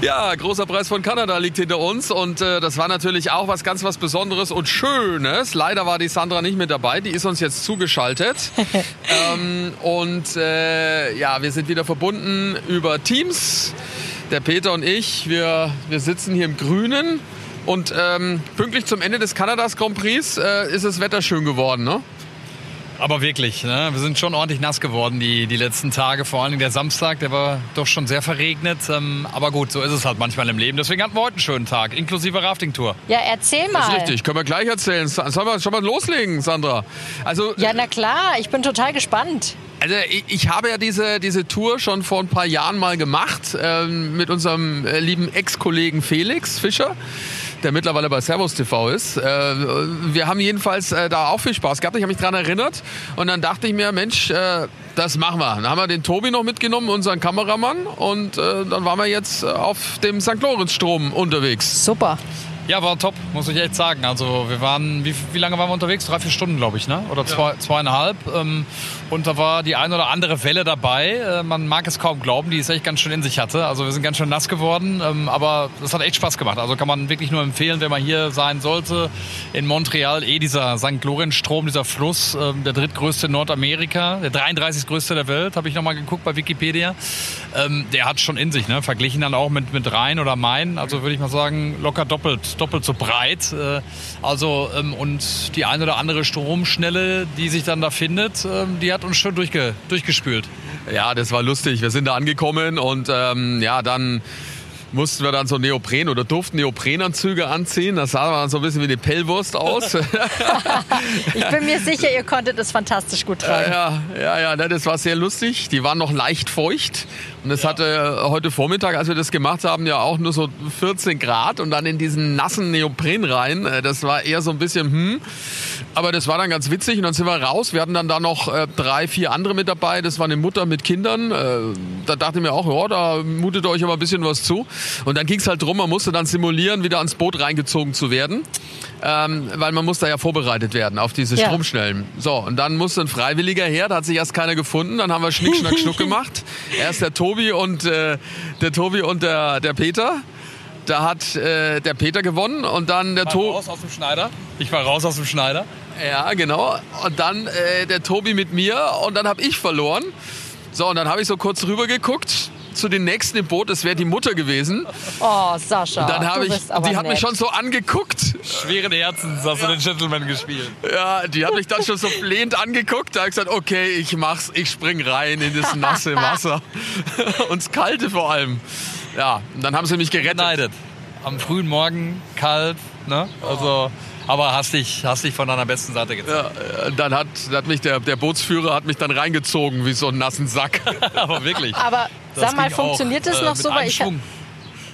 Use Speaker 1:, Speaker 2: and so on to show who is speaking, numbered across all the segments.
Speaker 1: Ja, großer Preis von Kanada liegt hinter uns und äh, das war natürlich auch was ganz was Besonderes und Schönes. Leider war die Sandra nicht mit dabei, die ist uns jetzt zugeschaltet. ähm, und äh, ja, wir sind wieder verbunden über Teams. Der Peter und ich, wir, wir sitzen hier im Grünen und ähm, pünktlich zum Ende des Kanadas Grand Prix äh, ist das Wetter schön geworden, ne?
Speaker 2: Aber wirklich, ne? wir sind schon ordentlich nass geworden die, die letzten Tage. Vor allem der Samstag, der war doch schon sehr verregnet. Ähm, aber gut, so ist es halt manchmal im Leben. Deswegen hatten wir heute einen schönen Tag, inklusive Rafting-Tour.
Speaker 3: Ja, erzähl mal.
Speaker 1: Das ist richtig, können wir gleich erzählen. Sollen wir schon mal loslegen, Sandra?
Speaker 3: Also, ja, na klar, ich bin total gespannt.
Speaker 1: Also ich, ich, habe ja diese, diese Tour schon vor ein paar Jahren mal gemacht äh, mit unserem äh, lieben Ex-Kollegen Felix Fischer der mittlerweile bei Servus TV ist. Äh, wir haben jedenfalls äh, da auch viel Spaß gehabt. Ich habe mich daran erinnert und dann dachte ich mir, Mensch, äh, das machen wir. Dann haben wir den Tobi noch mitgenommen, unseren Kameramann und dann waren wir jetzt auf dem St. Lorenz-Strom unterwegs.
Speaker 3: Super.
Speaker 2: Ja, war top, muss ich echt sagen. Also wir waren, wie, wie lange waren wir unterwegs? Drei, vier Stunden, glaube ich, ne? Oder zwei, ja. zweieinhalb. Ähm, und da war die eine oder andere Welle dabei. Äh, man mag es kaum glauben, die es echt ganz schön in sich hatte. Also wir sind ganz schön nass geworden, ähm, aber es hat echt Spaß gemacht. Also kann man wirklich nur empfehlen, wenn man hier sein sollte. In Montreal eh dieser St. Lorenz-Strom, dieser Fluss, ähm, der drittgrößte in Nordamerika, der 33. größte der Welt, habe ich nochmal geguckt bei Wikipedia. Ähm, der hat schon in sich, ne? Verglichen dann auch mit, mit Rhein oder Main. Also würde ich mal sagen, locker doppelt doppelt so breit. Äh, also und die eine oder andere Stromschnelle, die sich dann da findet, die hat uns schon durchge durchgespült.
Speaker 1: Ja, das war lustig. Wir sind da angekommen und ähm, ja, dann mussten wir dann so Neopren oder durften Neoprenanzüge anziehen. Das sah dann so ein bisschen wie eine Pellwurst aus.
Speaker 3: ich bin mir sicher, ihr konntet es fantastisch gut tragen.
Speaker 1: Ja, ja, ja, ne, das war sehr lustig. Die waren noch leicht feucht. Und es ja. hatte heute Vormittag, als wir das gemacht haben, ja auch nur so 14 Grad und dann in diesen nassen Neopren rein. Äh, das war eher so ein bisschen, hm. Aber das war dann ganz witzig und dann sind wir raus. Wir hatten dann da noch äh, drei, vier andere mit dabei. Das war eine Mutter mit Kindern. Äh, da dachte ich mir auch, ja, da mutet euch aber ein bisschen was zu. Und dann ging es halt drum, man musste dann simulieren, wieder ans Boot reingezogen zu werden. Ähm, weil man muss da ja vorbereitet werden auf diese ja. Stromschnellen. So, und dann musste ein Freiwilliger her, da hat sich erst keiner gefunden. Dann haben wir Schnick, Schnack, Schnuck gemacht. Erst der Tobi und, äh, der, Tobi und der, der Peter. Da hat äh, der Peter gewonnen und dann der Tobi.
Speaker 2: raus aus dem Schneider. Ich war raus aus dem Schneider.
Speaker 1: Ja, genau. Und dann äh, der Tobi mit mir und dann habe ich verloren. So, und dann habe ich so kurz rüber geguckt zu den nächsten im Boot, das wäre die Mutter gewesen.
Speaker 3: Oh, Sascha.
Speaker 1: Dann habe ich, die
Speaker 3: nett.
Speaker 1: hat mich schon so angeguckt.
Speaker 2: Schweren Herzens hast ja. du den Gentleman gespielt.
Speaker 1: Ja, die hat mich dann schon so flehend angeguckt. Da habe ich gesagt, okay, ich mach's, ich spring rein in das nasse Wasser. Und das Kalte vor allem. Ja, und dann haben sie mich gerettet.
Speaker 2: Beneidet. Am frühen Morgen, kalt, ne? Also... Aber hast dich, hast dich von deiner besten Seite gezeigt.
Speaker 1: Ja, dann hat, hat mich der, der Bootsführer hat mich dann reingezogen wie so einen nassen Sack.
Speaker 2: Aber wirklich.
Speaker 3: Aber sag mal, funktioniert das äh, noch so? Weil ich,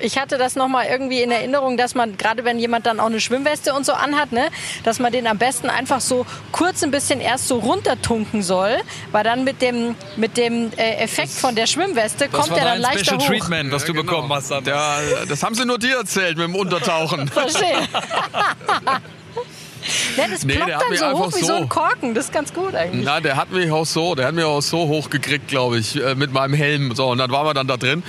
Speaker 3: ich hatte das noch mal irgendwie in Erinnerung, dass man, gerade wenn jemand dann auch eine Schwimmweste und so anhat, ne, dass man den am besten einfach so kurz ein bisschen erst so runtertunken soll, weil dann mit dem, mit dem äh, Effekt von der Schwimmweste kommt er dann leichter
Speaker 2: Special
Speaker 3: hoch.
Speaker 2: Treatment, was ja, du genau. bekommen hast.
Speaker 1: Ja, das haben sie nur dir erzählt mit dem Untertauchen.
Speaker 3: Verstehe. Ne, das nee, ploppt dann so hoch wie so. so ein Korken. Das ist ganz gut eigentlich.
Speaker 1: Na, der hat mich auch so, der hat mich auch so hoch gekriegt, glaube ich, äh, mit meinem Helm. So, und dann waren wir dann da drin.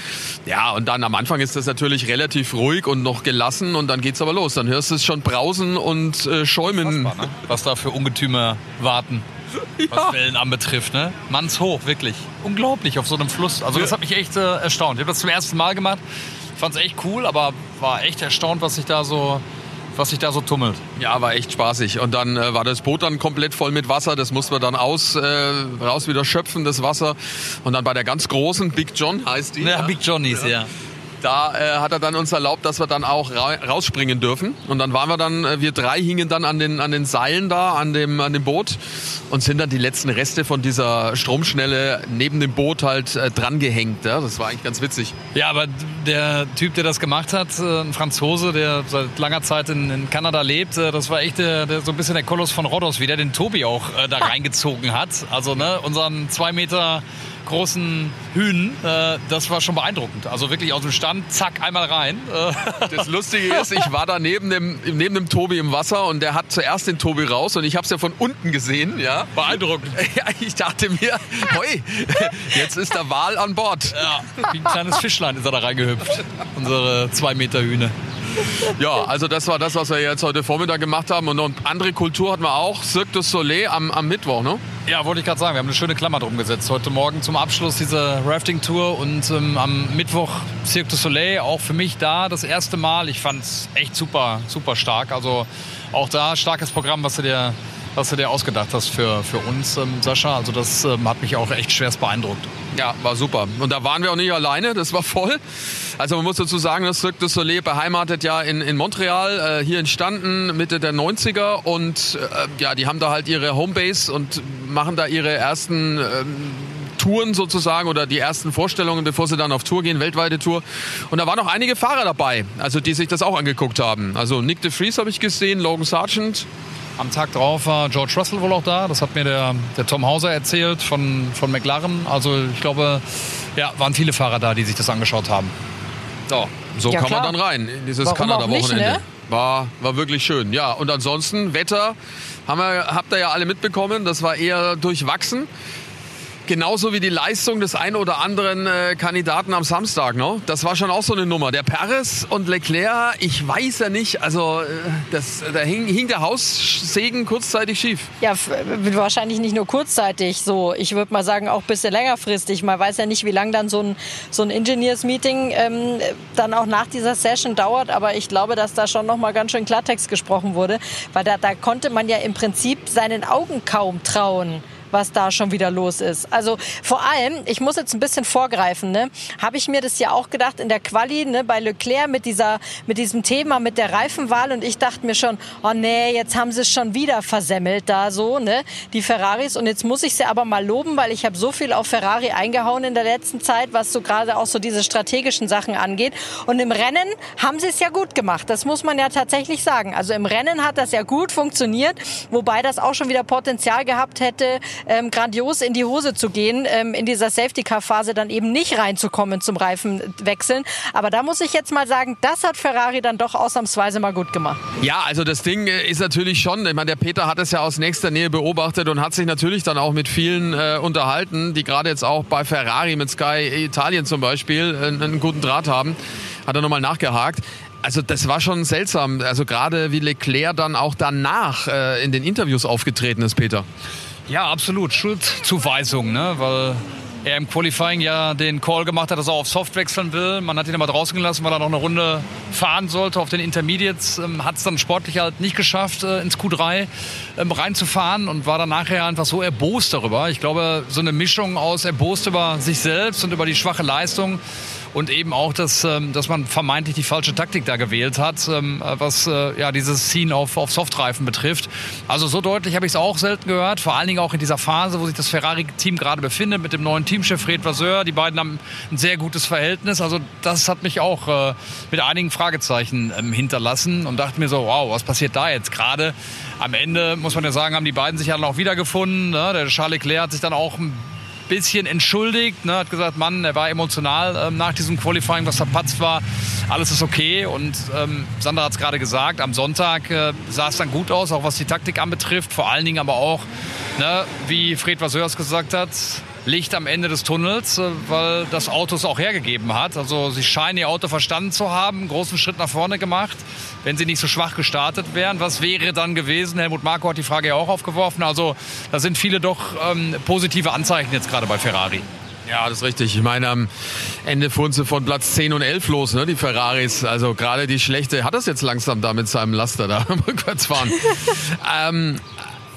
Speaker 1: Ja, und dann am Anfang ist das natürlich relativ ruhig und noch gelassen und dann geht's aber los. Dann hörst du es schon brausen und äh, schäumen.
Speaker 2: Ne? Was da für Ungetüme warten. Ja. Was Wellen anbetrifft, ne? Mannshoch, wirklich. Unglaublich auf so einem Fluss. Also das hat mich echt äh, erstaunt. Ich habe das zum ersten Mal gemacht. Fand es echt cool, aber war echt erstaunt, was sich da so was sich da so tummelt.
Speaker 1: Ja, war echt spaßig. Und dann äh, war das Boot dann komplett voll mit Wasser. Das mussten wir dann aus, äh, raus wieder schöpfen, das Wasser. Und dann bei der ganz großen, Big John heißt die.
Speaker 2: Ja, Big Johnnies, ja. ja.
Speaker 1: Da äh, hat er dann uns erlaubt, dass wir dann auch ra rausspringen dürfen. Und dann waren wir dann, äh, wir drei hingen dann an den, an den Seilen da, an dem, an dem Boot und sind dann die letzten Reste von dieser Stromschnelle neben dem Boot halt äh, dran gehängt. Ja? Das war eigentlich ganz witzig.
Speaker 2: Ja, aber der Typ, der das gemacht hat, äh, ein Franzose, der seit langer Zeit in, in Kanada lebt, äh, das war echt der, der, so ein bisschen der Koloss von Rhodos, wie der den Tobi auch äh, da reingezogen hat. Also ne, unseren zwei Meter großen Hühnen, äh, das war schon beeindruckend. Also wirklich aus dem Stand, zack, einmal rein.
Speaker 1: Das Lustige ist, ich war da neben dem, neben dem Tobi im Wasser und der hat zuerst den Tobi raus und ich habe es ja von unten gesehen. Ja.
Speaker 2: Beeindruckend.
Speaker 1: Ja, ich dachte mir, hoi, jetzt ist der Wal an Bord.
Speaker 2: Ja, wie ein kleines Fischlein ist er da reingehüpft. Unsere zwei Meter Hühne.
Speaker 1: Ja, also das war das, was wir jetzt heute Vormittag gemacht haben. Und noch andere Kultur hatten wir auch. Cirque du Soleil am, am Mittwoch, ne?
Speaker 2: Ja, wollte ich gerade sagen. Wir haben eine schöne Klammer drum gesetzt. Heute Morgen zum Abschluss dieser Rafting-Tour und ähm, am Mittwoch Cirque du Soleil. Auch für mich da das erste Mal. Ich fand es echt super, super stark. Also auch da starkes Programm, was du dir was du dir ausgedacht hast für, für uns, ähm, Sascha. Also das ähm, hat mich auch echt schwerst beeindruckt.
Speaker 1: Ja, war super. Und da waren wir auch nicht alleine, das war voll. Also man muss dazu sagen, das Cirque du Soleil beheimatet ja in, in Montreal, äh, hier entstanden Mitte der 90er und äh, ja, die haben da halt ihre Homebase und machen da ihre ersten ähm, Touren sozusagen oder die ersten Vorstellungen, bevor sie dann auf Tour gehen, weltweite Tour. Und da waren auch einige Fahrer dabei, also die sich das auch angeguckt haben. Also Nick de Vries habe ich gesehen, Logan Sargent,
Speaker 2: am Tag drauf war George Russell wohl auch da. Das hat mir der, der Tom Hauser erzählt von, von McLaren. Also ich glaube, ja, waren viele Fahrer da, die sich das angeschaut haben.
Speaker 1: So, so ja, kam klar. man dann rein in dieses Kanada-Wochenende. Ne? War, war wirklich schön. Ja, und ansonsten Wetter haben wir, habt ihr ja alle mitbekommen. Das war eher durchwachsen. Genauso wie die Leistung des einen oder anderen äh, Kandidaten am Samstag. Ne? Das war schon auch so eine Nummer. Der Perez und Leclerc, ich weiß ja nicht, also äh, das, da hing, hing der Haussegen kurzzeitig schief.
Speaker 3: Ja, wahrscheinlich nicht nur kurzzeitig so. Ich würde mal sagen, auch ein bisschen längerfristig. Man weiß ja nicht, wie lange dann so ein, so ein Engineers-Meeting ähm, dann auch nach dieser Session dauert. Aber ich glaube, dass da schon noch mal ganz schön Klartext gesprochen wurde. Weil da, da konnte man ja im Prinzip seinen Augen kaum trauen was da schon wieder los ist. Also vor allem, ich muss jetzt ein bisschen vorgreifen, ne, habe ich mir das ja auch gedacht in der Quali ne, bei Leclerc mit dieser mit diesem Thema mit der Reifenwahl und ich dachte mir schon, oh nee, jetzt haben sie es schon wieder versemmelt da so, ne, die Ferraris und jetzt muss ich sie aber mal loben, weil ich habe so viel auf Ferrari eingehauen in der letzten Zeit, was so gerade auch so diese strategischen Sachen angeht und im Rennen haben sie es ja gut gemacht. Das muss man ja tatsächlich sagen. Also im Rennen hat das ja gut funktioniert, wobei das auch schon wieder Potenzial gehabt hätte, ähm, grandios in die Hose zu gehen, ähm, in dieser Safety-Car-Phase dann eben nicht reinzukommen zum Reifenwechseln. Aber da muss ich jetzt mal sagen, das hat Ferrari dann doch ausnahmsweise mal gut gemacht.
Speaker 1: Ja, also das Ding äh, ist natürlich schon, ich meine, der Peter hat es ja aus nächster Nähe beobachtet und hat sich natürlich dann auch mit vielen äh, unterhalten, die gerade jetzt auch bei Ferrari mit Sky Italien zum Beispiel äh, einen guten Draht haben. Hat er nochmal nachgehakt. Also das war schon seltsam. Also gerade wie Leclerc dann auch danach äh, in den Interviews aufgetreten ist, Peter.
Speaker 2: Ja, absolut. Schuldzuweisung, ne? weil er im Qualifying ja den Call gemacht hat, dass er auf Soft wechseln will. Man hat ihn aber draußen gelassen, weil er noch eine Runde fahren sollte auf den Intermediates. Ähm, hat es dann sportlich halt nicht geschafft, äh, ins Q3 ähm, reinzufahren und war dann nachher einfach so erbost darüber. Ich glaube, so eine Mischung aus erbost über sich selbst und über die schwache Leistung und eben auch, dass, ähm, dass man vermeintlich die falsche Taktik da gewählt hat, ähm, was äh, ja, dieses Ziehen auf, auf Softreifen betrifft. Also so deutlich habe ich es auch selten gehört, vor allen Dingen auch in dieser Phase, wo sich das Ferrari-Team gerade befindet mit dem neuen Teamchef Fred Vasseur. Die beiden haben ein sehr gutes Verhältnis. Also das hat mich auch äh, mit einigen Fragezeichen ähm, hinterlassen und dachte mir so, wow, was passiert da jetzt gerade? Am Ende, muss man ja sagen, haben die beiden sich ja dann auch wiedergefunden. Ne? Der Charles Leclerc hat sich dann auch ein bisschen entschuldigt, ne, hat gesagt, Mann, er war emotional ähm, nach diesem Qualifying, was verpatzt war. Alles ist okay und ähm, Sandra hat es gerade gesagt, am Sonntag äh, sah es dann gut aus, auch was die Taktik anbetrifft, vor allen Dingen aber auch, ne, wie Fred Vasseurs gesagt hat, Licht am Ende des Tunnels, äh, weil das Auto es auch hergegeben hat. Also sie scheinen ihr Auto verstanden zu haben, einen großen Schritt nach vorne gemacht. Wenn sie nicht so schwach gestartet wären, was wäre dann gewesen? Helmut Marko hat die Frage ja auch aufgeworfen. Also da sind viele doch ähm, positive Anzeichen jetzt gerade bei Ferrari.
Speaker 1: Ja, das ist richtig. Ich meine, am Ende fuhren sie von Platz 10 und 11 los, ne, die Ferraris. Also gerade die schlechte, hat das jetzt langsam da mit seinem Laster da rückwärts fahren. ähm,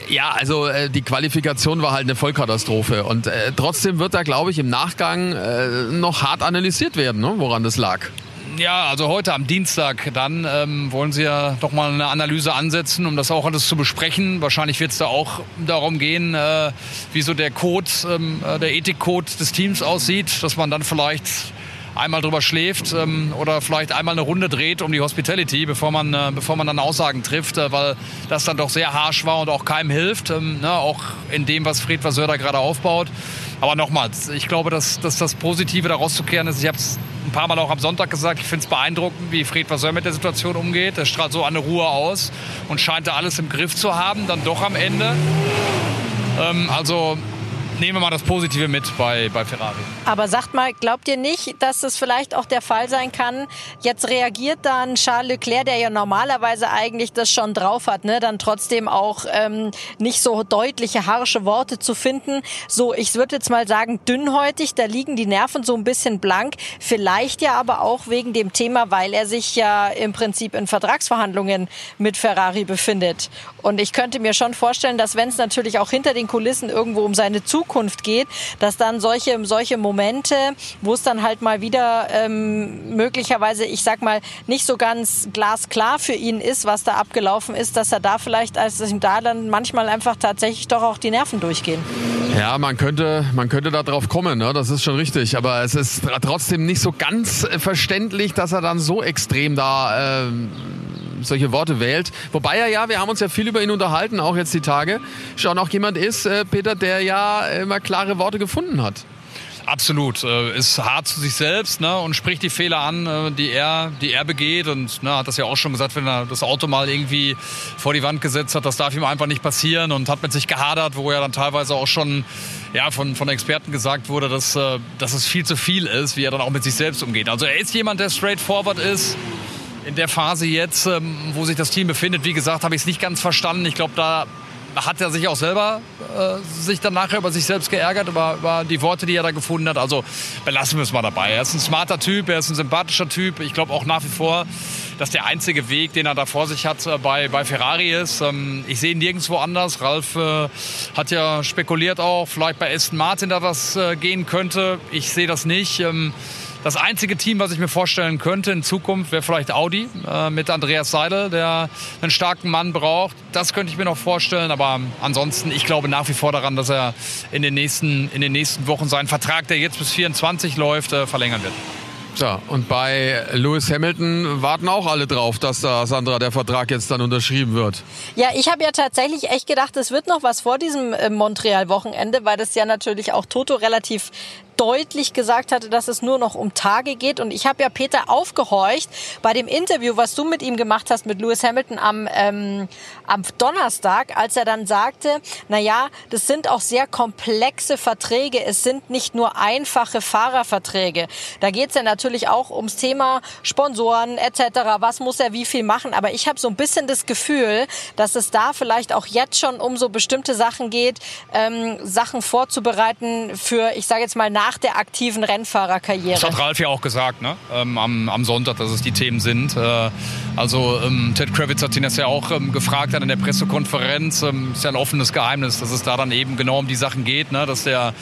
Speaker 1: ja, also äh, die Qualifikation war halt eine Vollkatastrophe und äh, trotzdem wird da, glaube ich, im Nachgang äh, noch hart analysiert werden, ne, woran das lag.
Speaker 2: Ja, also heute am Dienstag dann ähm, wollen Sie ja doch mal eine Analyse ansetzen, um das auch alles zu besprechen. Wahrscheinlich wird es da auch darum gehen, äh, wie so der Code, ähm, äh, der Ethikcode des Teams aussieht, dass man dann vielleicht einmal drüber schläft ähm, oder vielleicht einmal eine Runde dreht um die Hospitality, bevor man, äh, bevor man dann Aussagen trifft, äh, weil das dann doch sehr harsch war und auch keinem hilft, ähm, ne, auch in dem, was Fred Vasseur da gerade aufbaut. aber nochmals, ich glaube, dass, dass das Positive daraus zu kehren ist. Ich habe es ein paar Mal auch am Sonntag gesagt, ich finde es beeindruckend, wie Fred Vasseur mit der Situation umgeht. Er strahlt so eine Ruhe aus und scheint da alles im Griff zu haben, dann doch am Ende. Ähm, also nehmen wir mal das Positive mit bei, bei Ferrari.
Speaker 3: Aber sagt mal, glaubt ihr nicht, dass das vielleicht auch der Fall sein kann? Jetzt reagiert dann Charles Leclerc, der ja normalerweise eigentlich das schon drauf hat, ne? dann trotzdem auch ähm, nicht so deutliche, harsche Worte zu finden. So, ich würde jetzt mal sagen, dünnhäutig, da liegen die Nerven so ein bisschen blank. Vielleicht ja aber auch wegen dem Thema, weil er sich ja im Prinzip in Vertragsverhandlungen mit Ferrari befindet. Und ich könnte mir schon vorstellen, dass wenn es natürlich auch hinter den Kulissen irgendwo um seine Zukunft Zukunft geht, dass dann solche, solche Momente, wo es dann halt mal wieder ähm, möglicherweise, ich sag mal, nicht so ganz glasklar für ihn ist, was da abgelaufen ist, dass er da vielleicht, als ihm da dann manchmal einfach tatsächlich doch auch die Nerven durchgehen.
Speaker 1: Ja, man könnte, man könnte da drauf kommen, ne? das ist schon richtig. Aber es ist trotzdem nicht so ganz verständlich, dass er dann so extrem da ähm, solche Worte wählt. Wobei er ja, wir haben uns ja viel über ihn unterhalten, auch jetzt die Tage, schon auch jemand ist, äh, Peter, der ja immer klare Worte gefunden hat.
Speaker 2: Absolut. Äh, ist hart zu sich selbst ne, und spricht die Fehler an, äh, die er, die er begeht. Und ne, hat das ja auch schon gesagt, wenn er das Auto mal irgendwie vor die Wand gesetzt hat, das darf ihm einfach nicht passieren und hat mit sich gehadert, wo er dann teilweise auch schon ja, von, von Experten gesagt wurde, dass, äh, dass es viel zu viel ist, wie er dann auch mit sich selbst umgeht. Also er ist jemand, der straightforward ist in der Phase jetzt, ähm, wo sich das Team befindet, wie gesagt, habe ich es nicht ganz verstanden. Ich glaube, da hat er sich auch selber äh, sich dann nachher über sich selbst geärgert, über, über die Worte, die er da gefunden hat. Also belassen wir es mal dabei. Er ist ein smarter Typ, er ist ein sympathischer Typ. Ich glaube auch nach wie vor, dass der einzige Weg, den er da vor sich hat, äh, bei, bei Ferrari ist. Ähm, ich sehe ihn nirgendwo anders. Ralf äh, hat ja spekuliert auch, vielleicht bei Aston Martin da was äh, gehen könnte. Ich sehe das nicht. Ähm, das einzige Team, was ich mir vorstellen könnte in Zukunft, wäre vielleicht Audi äh, mit Andreas Seidel, der einen starken Mann braucht. Das könnte ich mir noch vorstellen. Aber ansonsten, ich glaube nach wie vor daran, dass er in den nächsten, in den nächsten Wochen seinen Vertrag, der jetzt bis 24 läuft, äh, verlängern wird.
Speaker 1: Ja, und bei Lewis Hamilton warten auch alle drauf, dass da, Sandra, der Vertrag jetzt dann unterschrieben wird.
Speaker 3: Ja, ich habe ja tatsächlich echt gedacht, es wird noch was vor diesem äh, Montreal-Wochenende, weil das ja natürlich auch Toto relativ deutlich gesagt hatte, dass es nur noch um Tage geht. Und ich habe ja Peter aufgehorcht bei dem Interview, was du mit ihm gemacht hast, mit Lewis Hamilton am, ähm, am Donnerstag, als er dann sagte, na ja, das sind auch sehr komplexe Verträge. Es sind nicht nur einfache Fahrerverträge. Da geht es ja natürlich auch ums Thema Sponsoren etc. Was muss er wie viel machen? Aber ich habe so ein bisschen das Gefühl, dass es da vielleicht auch jetzt schon um so bestimmte Sachen geht, ähm, Sachen vorzubereiten für, ich sage jetzt mal, nach nach der aktiven Rennfahrerkarriere.
Speaker 2: Das hat Ralf ja auch gesagt, ne? Ähm, am, am, Sonntag, dass es die Themen sind. Äh, also ähm, Ted Kravitz hat ihn das ja auch ähm, gefragt an der Pressekonferenz. Ähm, ist ja ein offenes Geheimnis, dass es da dann eben genau um die Sachen geht, ne? dass der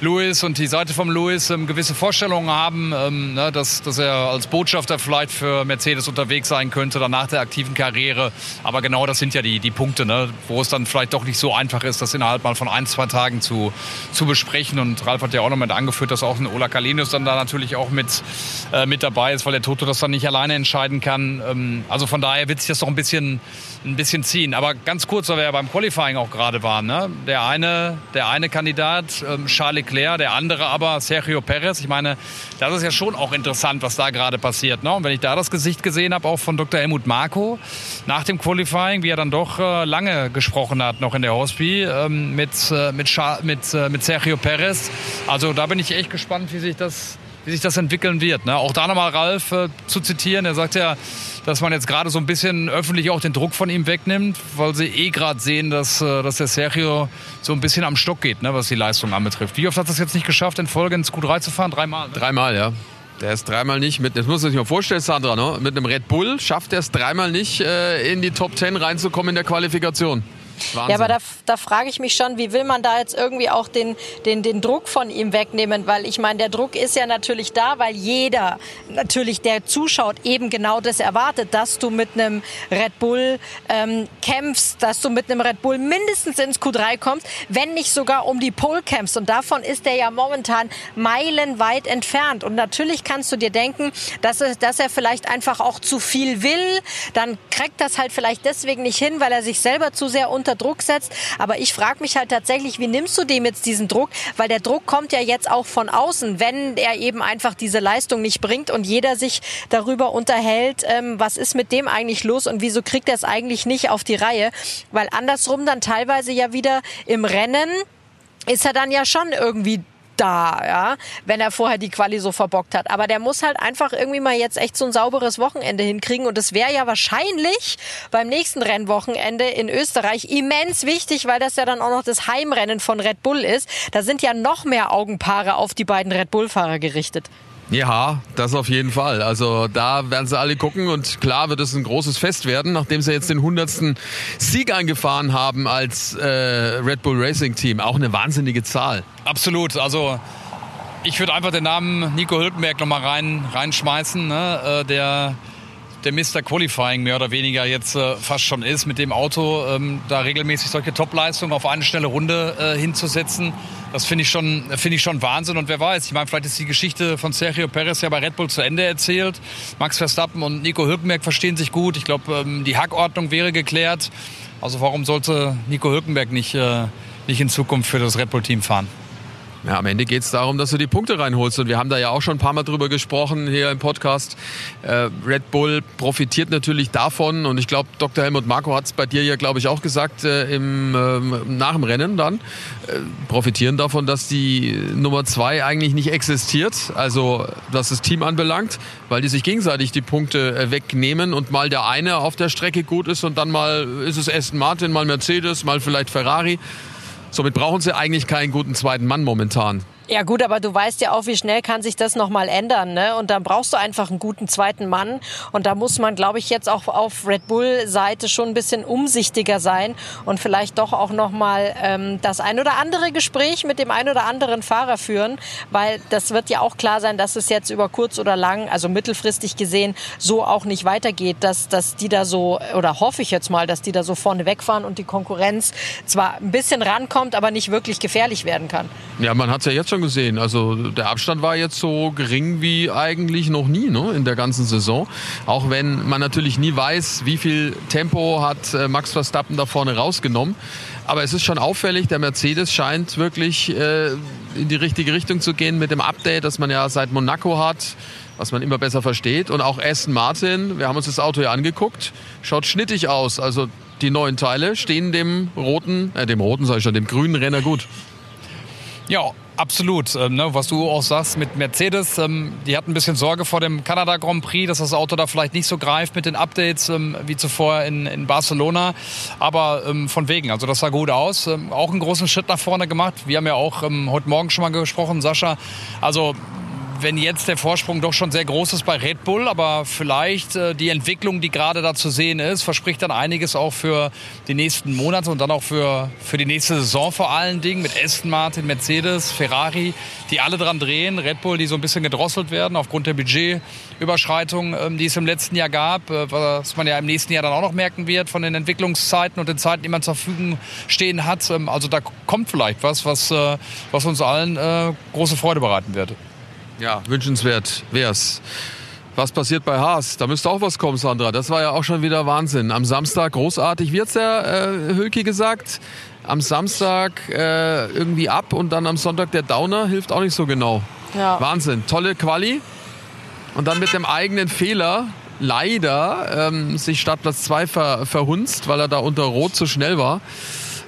Speaker 2: Lewis und die Seite vom Lewis ähm, gewisse Vorstellungen haben, ähm, ne? dass, dass er als Botschafter vielleicht für Mercedes unterwegs sein könnte, dann nach der aktiven Karriere. Aber genau das sind ja die, die Punkte, ne? wo es dann vielleicht doch nicht so einfach ist, das innerhalb mal von ein, zwei Tagen zu, zu besprechen. Und Ralf hat ja auch noch mit angeführt, dass auch ein Ola Kalenius dann da natürlich auch mit, äh, mit dabei ist, weil der Toto das dann nicht alleine entscheiden kann. Ähm, also von daher wird sich das doch ein bisschen, ein bisschen ziehen. Aber ganz kurz, weil wir ja beim Qualifying auch gerade waren. Ne? Der, eine, der eine Kandidat, ähm, Charles Leclerc, der andere aber Sergio Perez. Ich meine, das ist ja schon auch interessant, was da gerade passiert. Ne? Und wenn ich da das Gesicht gesehen habe, auch von Dr. Helmut Marko, nach dem Qualifying, wie er dann doch äh, lange gesprochen hat, noch in der Hospi, ähm, mit, äh, mit, mit, äh, mit Sergio Perez. Also da bin bin ich echt gespannt, wie sich das, wie sich das entwickeln wird. Ne? Auch da nochmal Ralf äh, zu zitieren. Er sagt ja, dass man jetzt gerade so ein bisschen öffentlich auch den Druck von ihm wegnimmt, weil sie eh gerade sehen, dass, äh, dass der Sergio so ein bisschen am Stock geht, ne, was die Leistung anbetrifft. Wie oft hat das jetzt nicht geschafft, in Folge ins Q3 zu fahren? Dreimal? Ne?
Speaker 1: Dreimal, ja. Der ist dreimal nicht mit, das muss man sich mal vorstellen, Sandra, ne? mit einem Red Bull schafft er es dreimal nicht, äh, in die Top 10 reinzukommen in der Qualifikation.
Speaker 3: Wahnsinn. Ja, aber da, da frage ich mich schon, wie will man da jetzt irgendwie auch den, den, den Druck von ihm wegnehmen? Weil ich meine, der Druck ist ja natürlich da, weil jeder natürlich, der zuschaut, eben genau das erwartet, dass du mit einem Red Bull ähm, kämpfst, dass du mit einem Red Bull mindestens ins Q3 kommst, wenn nicht sogar um die Pole kämpfst. Und davon ist er ja momentan meilenweit entfernt. Und natürlich kannst du dir denken, dass er, dass er vielleicht einfach auch zu viel will. Dann kriegt das halt vielleicht deswegen nicht hin, weil er sich selber zu sehr unter unter Druck setzt. Aber ich frage mich halt tatsächlich, wie nimmst du dem jetzt diesen Druck? Weil der Druck kommt ja jetzt auch von außen, wenn er eben einfach diese Leistung nicht bringt und jeder sich darüber unterhält, ähm, was ist mit dem eigentlich los und wieso kriegt er es eigentlich nicht auf die Reihe? Weil andersrum dann teilweise ja wieder im Rennen ist er dann ja schon irgendwie da, ja, wenn er vorher die Quali so verbockt hat. Aber der muss halt einfach irgendwie mal jetzt echt so ein sauberes Wochenende hinkriegen. Und das wäre ja wahrscheinlich beim nächsten Rennwochenende in Österreich immens wichtig, weil das ja dann auch noch das Heimrennen von Red Bull ist. Da sind ja noch mehr Augenpaare auf die beiden Red Bull-Fahrer gerichtet.
Speaker 1: Ja, das auf jeden Fall. Also da werden sie alle gucken und klar wird es ein großes Fest werden, nachdem sie jetzt den hundertsten Sieg eingefahren haben als äh, Red Bull Racing Team. Auch eine wahnsinnige Zahl.
Speaker 2: Absolut. Also ich würde einfach den Namen Nico Hülkenberg nochmal rein, reinschmeißen, ne? Äh, der der Mr. Qualifying mehr oder weniger jetzt äh, fast schon ist, mit dem Auto ähm, da regelmäßig solche Topleistungen auf eine schnelle Runde äh, hinzusetzen. Das finde ich, schon, finde ich schon Wahnsinn. Und wer weiß, ich meine, vielleicht ist die Geschichte von Sergio Perez ja bei Red Bull zu Ende erzählt. Max Verstappen und Nico Hülkenberg verstehen sich gut. Ich glaube, ähm, die Hackordnung wäre geklärt. Also warum sollte Nico Hülkenberg nicht, äh, nicht in Zukunft für das Red Bull-Team fahren?
Speaker 1: Ja, am Ende geht es darum, dass du die Punkte reinholst. Und wir haben da ja auch schon ein paar Mal drüber gesprochen hier im Podcast. Äh, Red Bull profitiert natürlich davon. Und ich glaube, Dr. Helmut Marko hat es bei dir ja, glaube ich, auch gesagt, äh, im, äh, nach dem Rennen dann. Äh, profitieren davon, dass die Nummer zwei eigentlich nicht existiert. Also, was das Team anbelangt. Weil die sich gegenseitig die Punkte äh, wegnehmen und mal der eine auf der Strecke gut ist und dann mal ist es Aston Martin, mal Mercedes, mal vielleicht Ferrari. Somit brauchen sie eigentlich keinen guten zweiten Mann momentan.
Speaker 3: Ja gut, aber du weißt ja auch, wie schnell kann sich das nochmal ändern. Ne? Und dann brauchst du einfach einen guten zweiten Mann. Und da muss man, glaube ich, jetzt auch auf Red Bull-Seite schon ein bisschen umsichtiger sein und vielleicht doch auch nochmal ähm, das ein oder andere Gespräch mit dem ein oder anderen Fahrer führen. Weil das wird ja auch klar sein, dass es jetzt über kurz oder lang, also mittelfristig gesehen, so auch nicht weitergeht, dass, dass die da so, oder hoffe ich jetzt mal, dass die da so vorne wegfahren und die Konkurrenz zwar ein bisschen rankommt, aber nicht wirklich gefährlich werden kann.
Speaker 1: Ja, man hat ja jetzt schon schon gesehen. Also der Abstand war jetzt so gering wie eigentlich noch nie ne, in der ganzen Saison. Auch wenn man natürlich nie weiß, wie viel Tempo hat äh, Max Verstappen da vorne rausgenommen. Aber es ist schon auffällig, der Mercedes scheint wirklich äh, in die richtige Richtung zu gehen mit dem Update, das man ja seit Monaco hat, was man immer besser versteht. Und auch Aston Martin, wir haben uns das Auto ja angeguckt, schaut schnittig aus. Also die neuen Teile stehen dem roten, äh, dem roten sage ich schon, dem grünen Renner gut.
Speaker 2: Ja, Absolut. Ähm, ne, was du auch sagst mit Mercedes, ähm, die hatten ein bisschen Sorge vor dem Kanada Grand Prix, dass das Auto da vielleicht nicht so greift mit den Updates ähm, wie zuvor in, in Barcelona. Aber von wegen, also das sah gut aus. Auch einen großen Schritt nach vorne gemacht. Wir haben ja auch heute Morgen schon mal gesprochen, Sascha. Also wenn jetzt der Vorsprung doch schon sehr groß ist bei Red Bull, aber vielleicht äh, die Entwicklung, die gerade da zu sehen ist, verspricht dann einiges auch für die nächsten Monate und dann auch für, für die nächste Saison vor allen Dingen mit Aston Martin, Mercedes, Ferrari, die alle dran drehen. Red Bull, die so ein bisschen gedrosselt werden aufgrund der Budgetüberschreitung, ähm, die es im letzten Jahr gab, äh, was man ja im nächsten Jahr dann auch noch merken wird von den Entwicklungszeiten und den Zeiten, die man zur Verfügung stehen hat. Ähm, also da kommt vielleicht was, was, äh, was uns allen äh, große Freude bereiten wird.
Speaker 1: Ja, wünschenswert wär's. Was passiert bei Haas? Da müsste auch was kommen, Sandra. Das war ja auch schon wieder Wahnsinn. Am Samstag großartig. Wie hat's der äh, Hülki gesagt? Am Samstag äh, irgendwie ab und dann am Sonntag der Downer hilft auch nicht so genau. Ja. Wahnsinn. Tolle Quali. Und dann mit dem eigenen Fehler leider ähm, sich Startplatz 2 ver, verhunzt, weil er da unter Rot zu schnell war.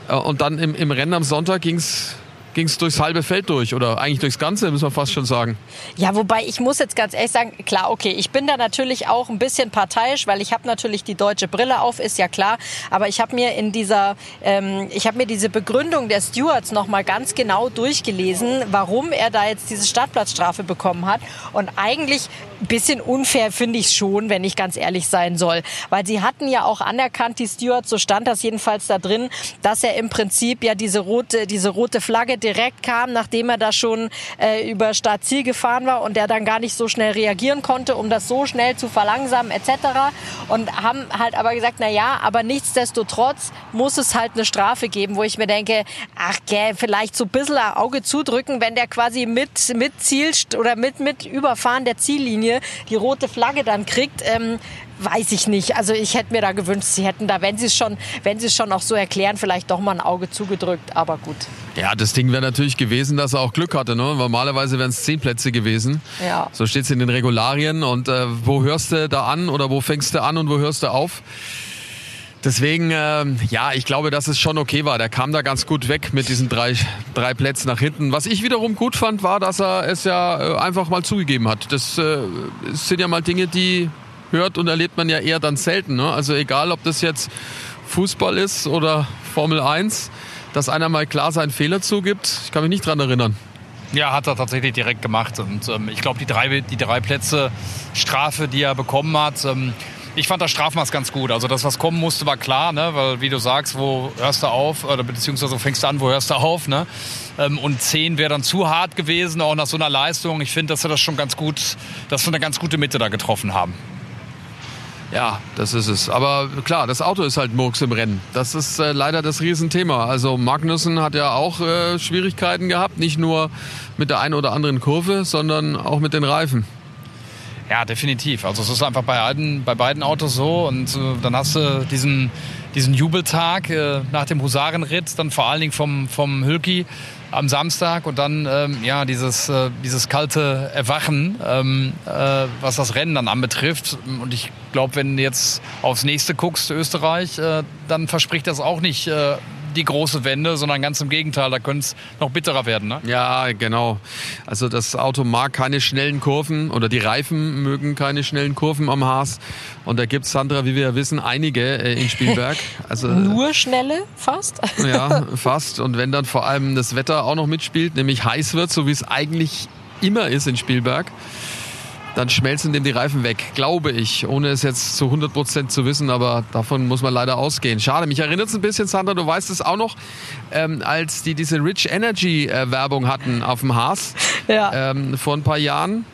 Speaker 1: Äh, und dann im, im Rennen am Sonntag ging's ging es durchs halbe Feld durch oder eigentlich durchs Ganze, muss man fast schon sagen.
Speaker 3: Ja, wobei ich muss jetzt ganz ehrlich sagen, klar, okay, ich bin da natürlich auch ein bisschen parteiisch, weil ich habe natürlich die deutsche Brille auf, ist ja klar, aber ich habe mir in dieser, ähm, ich habe mir diese Begründung der Stewards noch mal ganz genau durchgelesen, warum er da jetzt diese Startplatzstrafe bekommen hat. Und eigentlich ein bisschen unfair finde ich es schon, wenn ich ganz ehrlich sein soll, weil sie hatten ja auch anerkannt, die Stewards, so stand das jedenfalls da drin, dass er im Prinzip ja diese rote, diese rote Flagge direkt kam, nachdem er da schon äh, über Startziel gefahren war und der dann gar nicht so schnell reagieren konnte, um das so schnell zu verlangsamen etc. Und haben halt aber gesagt, na ja, aber nichtsdestotrotz muss es halt eine Strafe geben, wo ich mir denke, ach gell, vielleicht so ein bisschen Auge zudrücken, wenn der quasi mit, mit Ziel oder mit, mit Überfahren der Ziellinie die rote Flagge dann kriegt. Ähm, weiß ich nicht. Also ich hätte mir da gewünscht, sie hätten da, wenn sie es schon, wenn sie es schon auch so erklären, vielleicht doch mal ein Auge zugedrückt. Aber gut.
Speaker 1: Ja, das Ding wäre natürlich gewesen, dass er auch Glück hatte. Ne? Normalerweise wären es zehn Plätze gewesen. Ja. So steht es in den Regularien. Und äh, wo hörst du da an oder wo fängst du an und wo hörst du auf? Deswegen, äh, ja, ich glaube, dass es schon okay war. Der kam da ganz gut weg mit diesen drei, drei Plätzen nach hinten. Was ich wiederum gut fand, war, dass er es ja äh, einfach mal zugegeben hat. Das äh, sind ja mal Dinge, die hört und erlebt man ja eher dann selten. Ne? Also egal, ob das jetzt Fußball ist oder Formel 1, dass einer mal klar seinen Fehler zugibt. Ich kann mich nicht dran erinnern.
Speaker 2: Ja, hat er tatsächlich direkt gemacht. Und ähm, ich glaube, die drei, die drei Plätze Strafe, die er bekommen hat, ähm, ich fand das Strafmaß ganz gut. Also das, was kommen musste, war klar, ne? weil wie du sagst, wo hörst du auf, oder beziehungsweise fängst du an, wo hörst du auf. Ne? Ähm, und 10 wäre dann zu hart gewesen, auch nach so einer Leistung. Ich finde, dass wir das schon ganz gut, dass wir eine ganz gute Mitte da getroffen haben.
Speaker 1: Ja, das ist es. Aber klar, das Auto ist halt Murks im Rennen. Das ist äh, leider das Riesenthema. Also Magnussen hat ja auch äh, Schwierigkeiten gehabt, nicht nur mit der einen oder anderen Kurve, sondern auch mit den Reifen.
Speaker 2: Ja, definitiv. Also es ist einfach bei beiden, bei beiden Autos so und äh, dann hast du diesen, diesen Jubeltag äh, nach dem Husarenritt, dann vor allen Dingen vom, vom Hülki am Samstag und dann ähm, ja dieses, äh, dieses kalte Erwachen, ähm, äh, was das Rennen dann anbetrifft. Und ich glaube, wenn du jetzt aufs nächste guckst, Österreich, äh, dann verspricht das auch nicht äh, die große Wende, sondern ganz im Gegenteil, da könnte es noch bitterer werden. Ne?
Speaker 1: Ja, genau. Also das Auto mag keine schnellen Kurven oder die Reifen mögen keine schnellen Kurven am Haas. Und da gibt es, Sandra, wie wir ja wissen, einige äh, in Spielberg.
Speaker 3: Also, Nur schnelle, fast?
Speaker 1: ja, fast. Und wenn dann vor allem das Wetter auch noch mitspielt, nämlich heiß wird, so wie es eigentlich immer ist in Spielberg, dann schmelzen dem die Reifen weg, glaube ich, ohne es jetzt zu 100 Prozent zu wissen, aber davon muss man leider ausgehen. Schade, mich erinnert es ein bisschen, Sandra, du weißt es auch noch, ähm, als die diese Rich Energy äh, Werbung hatten auf dem Haas ja. ähm, vor ein paar Jahren.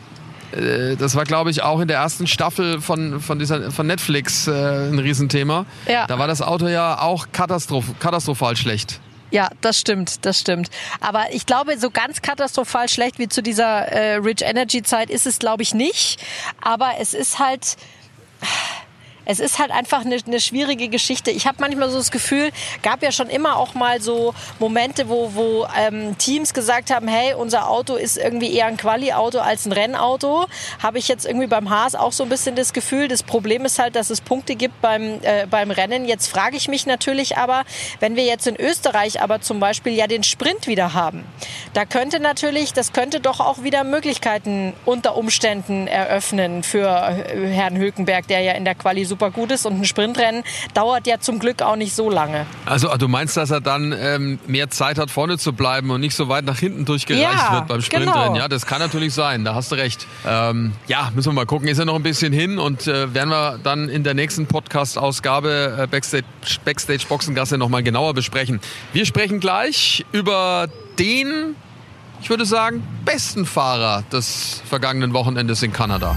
Speaker 1: Äh, das war, glaube ich, auch in der ersten Staffel von, von, dieser, von Netflix äh, ein Riesenthema. Ja. Da war das Auto ja auch katastroph katastrophal schlecht.
Speaker 3: Ja, das stimmt, das stimmt. Aber ich glaube, so ganz katastrophal schlecht wie zu dieser äh, Rich Energy Zeit ist es, glaube ich, nicht. Aber es ist halt es ist halt einfach eine, eine schwierige Geschichte. Ich habe manchmal so das Gefühl, gab ja schon immer auch mal so Momente, wo, wo ähm, Teams gesagt haben, hey, unser Auto ist irgendwie eher ein Quali-Auto als ein Rennauto. Habe ich jetzt irgendwie beim Haas auch so ein bisschen das Gefühl. Das Problem ist halt, dass es Punkte gibt beim, äh, beim Rennen. Jetzt frage ich mich natürlich aber, wenn wir jetzt in Österreich aber zum Beispiel ja den Sprint wieder haben, da könnte natürlich, das könnte doch auch wieder Möglichkeiten unter Umständen eröffnen für äh, Herrn Hökenberg, der ja in der Quali super gut ist. Und ein Sprintrennen dauert ja zum Glück auch nicht so lange.
Speaker 1: Also du meinst, dass er dann ähm, mehr Zeit hat, vorne zu bleiben und nicht so weit nach hinten durchgereicht ja, wird beim Sprintrennen? Genau. Ja, das kann natürlich sein. Da hast du recht. Ähm, ja, müssen wir mal gucken. Ist ja noch ein bisschen hin und äh, werden wir dann in der nächsten Podcast-Ausgabe äh, Backstage, Backstage Boxengasse noch mal genauer besprechen. Wir sprechen gleich über den, ich würde sagen, besten Fahrer des vergangenen Wochenendes in Kanada.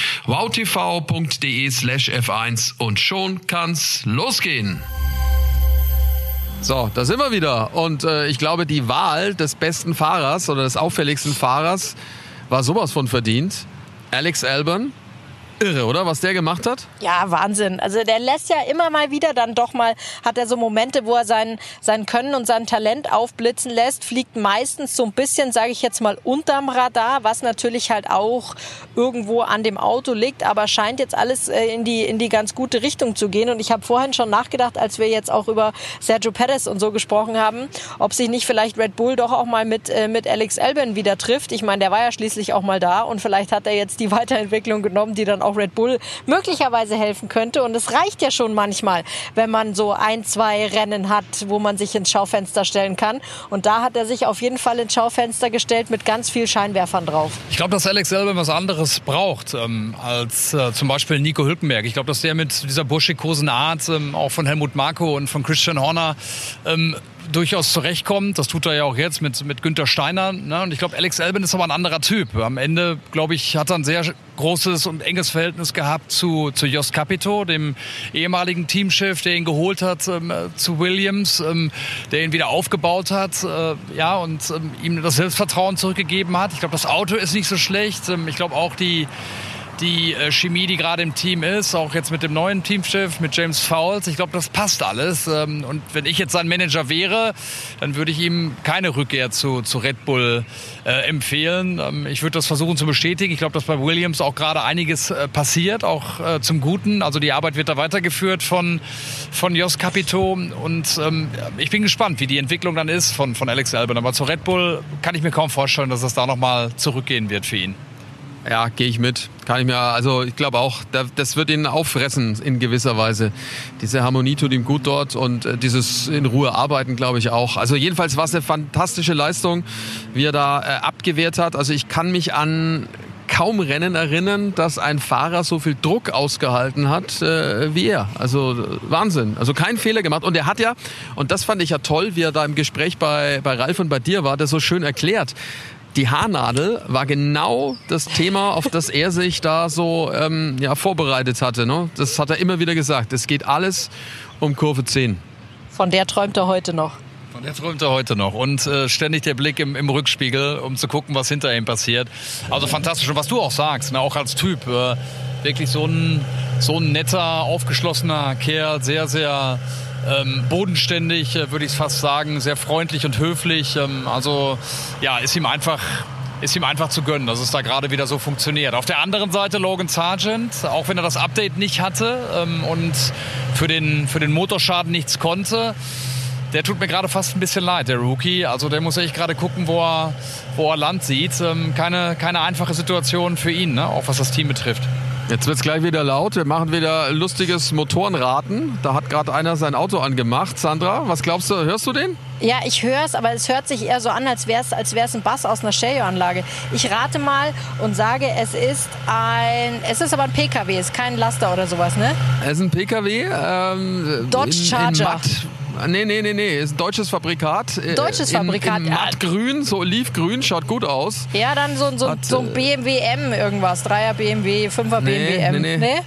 Speaker 1: wowtv.de slash F1 und schon kann's losgehen. So, da sind wir wieder. Und äh, ich glaube, die Wahl des besten Fahrers oder des auffälligsten Fahrers war sowas von verdient. Alex Albon irre, oder? Was der gemacht hat?
Speaker 3: Ja, Wahnsinn. Also der lässt ja immer mal wieder dann doch mal, hat er so Momente, wo er sein, sein Können und sein Talent aufblitzen lässt, fliegt meistens so ein bisschen, sage ich jetzt mal, unterm Radar, was natürlich halt auch irgendwo an dem Auto liegt, aber scheint jetzt alles äh, in die, in die ganz gute Richtung zu gehen. Und ich habe vorhin schon nachgedacht, als wir jetzt auch über Sergio Perez und so gesprochen haben, ob sich nicht vielleicht Red Bull doch auch mal mit, äh, mit Alex Albon wieder trifft. Ich meine, der war ja schließlich auch mal da und vielleicht hat er jetzt die Weiterentwicklung genommen, die dann auch Red Bull möglicherweise helfen könnte. Und es reicht ja schon manchmal, wenn man so ein, zwei Rennen hat, wo man sich ins Schaufenster stellen kann. Und da hat er sich auf jeden Fall ins Schaufenster gestellt mit ganz viel Scheinwerfern drauf.
Speaker 2: Ich glaube, dass Alex Albon was anderes braucht ähm, als äh, zum Beispiel Nico Hülkenberg. Ich glaube, dass der mit dieser burschikosen Art ähm, auch von Helmut Marko und von Christian Horner ähm, durchaus zurechtkommt. Das tut er ja auch jetzt mit, mit Günther Steiner. Ne? Und ich glaube, Alex Albin ist aber ein anderer Typ. Am Ende, glaube ich, hat er ein sehr großes und enges Verhältnis gehabt zu, zu Jos Capito, dem ehemaligen Teamchef, der ihn geholt hat ähm, zu Williams, ähm, der ihn wieder aufgebaut hat äh, ja, und ähm, ihm das Selbstvertrauen zurückgegeben hat. Ich glaube, das Auto ist nicht so schlecht. Ähm, ich glaube auch die die äh, Chemie, die gerade im Team ist, auch jetzt mit dem neuen Teamchef, mit James Fowles. Ich glaube, das passt alles. Ähm, und wenn ich jetzt sein Manager wäre, dann würde ich ihm keine Rückkehr zu, zu Red Bull äh, empfehlen. Ähm, ich würde das versuchen zu bestätigen. Ich glaube, dass bei Williams auch gerade einiges äh, passiert, auch zum Guten. Also die Arbeit wird da weitergeführt von, von Jos Capito. Und ähm, ich bin gespannt, wie die Entwicklung dann ist von, von Alex Albon. Aber zu Red Bull kann ich mir kaum vorstellen, dass es da nochmal zurückgehen wird für ihn.
Speaker 1: Ja, gehe ich mit. Kann ich mir, also ich glaube auch, das wird ihn auffressen in gewisser Weise. Diese Harmonie tut ihm gut dort und äh, dieses in Ruhe arbeiten, glaube ich auch. Also jedenfalls war es eine fantastische Leistung, wie er da äh, abgewehrt hat. Also ich kann mich an kaum Rennen erinnern, dass ein Fahrer so viel Druck ausgehalten hat äh, wie er. Also Wahnsinn. Also kein Fehler gemacht. Und er hat ja, und das fand ich ja toll, wie er da im Gespräch bei, bei Ralf und bei dir war, das so schön erklärt die Haarnadel war genau das Thema, auf das er sich da so ähm, ja, vorbereitet hatte. Ne? Das hat er immer wieder gesagt. Es geht alles um Kurve 10.
Speaker 3: Von der träumt er heute noch.
Speaker 2: Von der träumt er heute noch. Und äh, ständig der Blick im, im, Rückspiegel, um zu gucken, was hinter ihm passiert. Also fantastisch. Und was du auch sagst, ne? auch als Typ. Äh, wirklich so ein, so ein netter, aufgeschlossener Kerl. Sehr, sehr ähm, bodenständig, äh, würde ich fast sagen, sehr freundlich und höflich. Ähm, also ja, ist ihm einfach ist ihm einfach zu gönnen, dass es da gerade wieder so funktioniert. Auf der anderen Seite Logan Sargent, auch wenn er das Update nicht hatte ähm, und für den, für den Motorschaden nichts konnte, der tut mir gerade fast ein bisschen leid, der Rookie. Also der muss echt gerade gucken, wo er, wo er Land sieht. Ähm, keine, keine einfache Situation für ihn, ne? auch was das Team betrifft.
Speaker 1: Jetzt wird es gleich wieder laut. Wir machen wieder lustiges Motorenraten. Da hat gerade einer sein Auto angemacht. Sandra, was glaubst du? Hörst du den?
Speaker 3: Ja, ich höre es, aber es hört sich eher so an, als wäre es als wär's ein Bass aus einer Stereoanlage. Ich rate mal und sage, es ist ein, es ist aber ein PKW, es ist kein Laster oder sowas, ne?
Speaker 1: Es ist ein PKW. Ähm,
Speaker 3: Dodge Charger.
Speaker 1: In, in Nee, nee, nee, nee. Ist ein deutsches Fabrikat.
Speaker 3: Äh, deutsches Fabrikat.
Speaker 1: In, in mattgrün, so olivgrün, schaut gut aus.
Speaker 3: Ja, dann so, so, Hat, so ein äh, BMW M irgendwas. Dreier BMW, Fünfer nee, BMW M. Nee, nee. nee?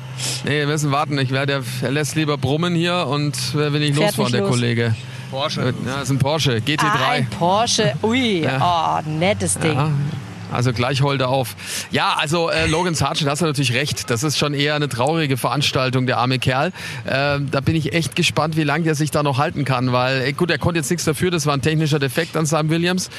Speaker 1: Nee, wir müssen warten. Ich werde, er lässt lieber brummen hier und wer will nicht losfahren, der los. Kollege.
Speaker 2: Porsche.
Speaker 1: Ja, das ist ein Porsche, GT3. Ah,
Speaker 3: ein Porsche, ui, ja. oh, nettes Ding. Ja.
Speaker 1: Also gleich holt er auf. Ja, also äh, Logan Sargent, hast du natürlich recht. Das ist schon eher eine traurige Veranstaltung, der arme Kerl. Äh, da bin ich echt gespannt, wie lange der sich da noch halten kann, weil äh, gut, er konnte jetzt nichts dafür, das war ein technischer Defekt an Sam Williams.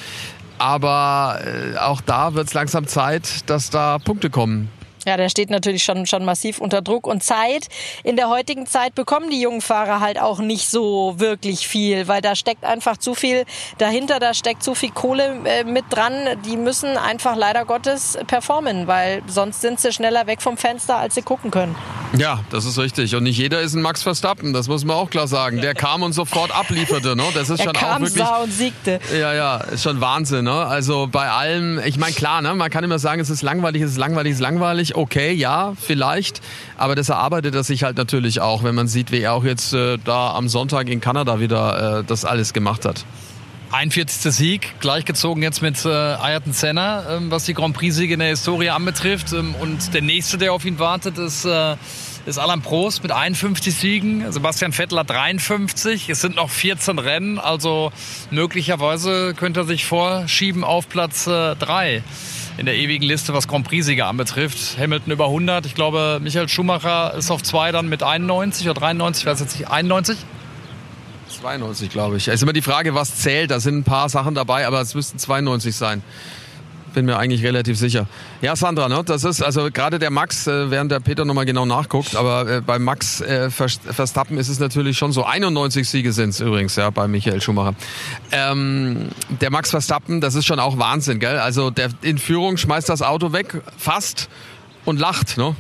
Speaker 1: Aber äh, auch da wird es langsam Zeit, dass da Punkte kommen.
Speaker 3: Ja, der steht natürlich schon, schon massiv unter Druck und Zeit. In der heutigen Zeit bekommen die jungen Fahrer halt auch nicht so wirklich viel, weil da steckt einfach zu viel dahinter, da steckt zu viel Kohle äh, mit dran. Die müssen einfach leider Gottes performen, weil sonst sind sie schneller weg vom Fenster, als sie gucken können.
Speaker 1: Ja, das ist richtig. Und nicht jeder ist ein Max Verstappen, das muss man auch klar sagen. Der kam und sofort ablieferte. Ne? Das ist
Speaker 3: der
Speaker 1: schon
Speaker 3: kam,
Speaker 1: auch wirklich.
Speaker 3: Sah und siegte.
Speaker 1: Ja, ja, ist schon Wahnsinn. Ne? Also bei allem, ich meine, klar, ne? man kann immer sagen, es ist langweilig, es ist langweilig, es ist langweilig. Okay, ja, vielleicht. Aber das erarbeitet er sich halt natürlich auch, wenn man sieht, wie er auch jetzt äh, da am Sonntag in Kanada wieder äh, das alles gemacht hat.
Speaker 2: 41. Sieg, gleichgezogen jetzt mit äh, Ayrton Senna, ähm, was die Grand Prix-Siege in der Historie anbetrifft. Ähm, und der nächste, der auf ihn wartet, ist äh, ist Alain Prost mit 51 Siegen, Sebastian Vettel hat 53. Es sind noch 14 Rennen, also möglicherweise könnte er sich vorschieben auf Platz 3 äh, in der ewigen Liste, was Grand Prix-Sieger anbetrifft. Hamilton über 100. Ich glaube, Michael Schumacher ist auf 2 dann mit 91 oder 93, ich weiß jetzt nicht, 91?
Speaker 1: 92, glaube ich. Es ist immer die Frage, was zählt. Da sind ein paar Sachen dabei, aber es müssten 92 sein bin mir eigentlich relativ sicher. Ja, Sandra, ne, das ist also gerade der Max, äh, während der Peter nochmal genau nachguckt, aber äh, bei Max äh, Verstappen ist es natürlich schon so. 91 Siege sind es übrigens, ja, bei Michael Schumacher. Ähm, der Max Verstappen, das ist schon auch Wahnsinn, gell? Also der in Führung schmeißt das Auto weg, fast und lacht, ne?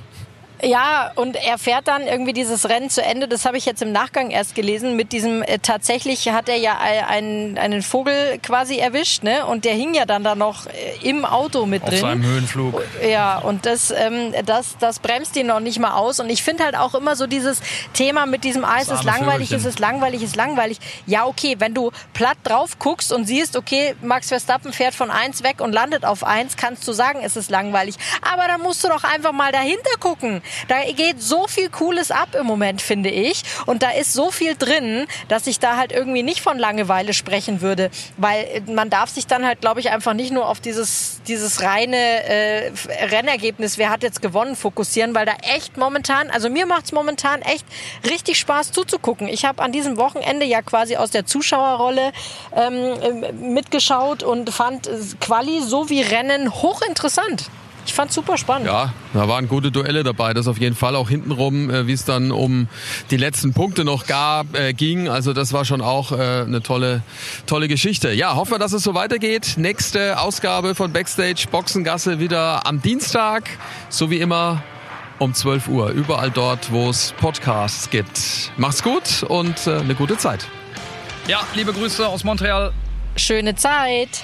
Speaker 3: Ja, und er fährt dann irgendwie dieses Rennen zu Ende. Das habe ich jetzt im Nachgang erst gelesen. Mit diesem äh, tatsächlich hat er ja einen, einen Vogel quasi erwischt, ne? Und der hing ja dann da noch äh, im Auto mit
Speaker 2: Auf
Speaker 3: drin.
Speaker 2: Auf seinem Höhenflug.
Speaker 3: Ja, und das, ähm, das, das bremst ihn noch nicht mal aus. Und ich finde halt auch immer so dieses Thema mit diesem, ah, es ist langweilig, es ist langweilig, es ist langweilig. Ja, okay, wenn du platt drauf guckst und siehst, okay, Max Verstappen fährt von eins weg und landet auf eins, kannst du sagen, es ist langweilig. Aber da musst du doch einfach mal dahinter gucken. Da geht so viel Cooles ab im Moment, finde ich. Und da ist so viel drin, dass ich da halt irgendwie nicht von Langeweile sprechen würde. Weil man darf sich dann halt, glaube ich, einfach nicht nur auf dieses, dieses reine äh, Rennergebnis, wer hat jetzt gewonnen, fokussieren, weil da echt momentan, also mir macht es momentan echt richtig Spaß zuzugucken. Ich habe an diesem Wochenende ja quasi aus der Zuschauerrolle ähm, mitgeschaut und fand Quali sowie Rennen hochinteressant. Ich fand super spannend.
Speaker 1: Ja, da waren gute Duelle dabei. Das auf jeden Fall auch hintenrum, äh, wie es dann um die letzten Punkte noch gab, äh, ging. Also das war schon auch äh, eine tolle, tolle Geschichte. Ja, hoffen wir, dass es so weitergeht. Nächste Ausgabe von Backstage Boxengasse wieder am Dienstag, so wie immer um 12 Uhr. Überall dort, wo es Podcasts gibt. Macht's gut und äh, eine gute Zeit.
Speaker 2: Ja, liebe Grüße aus Montreal.
Speaker 3: Schöne Zeit.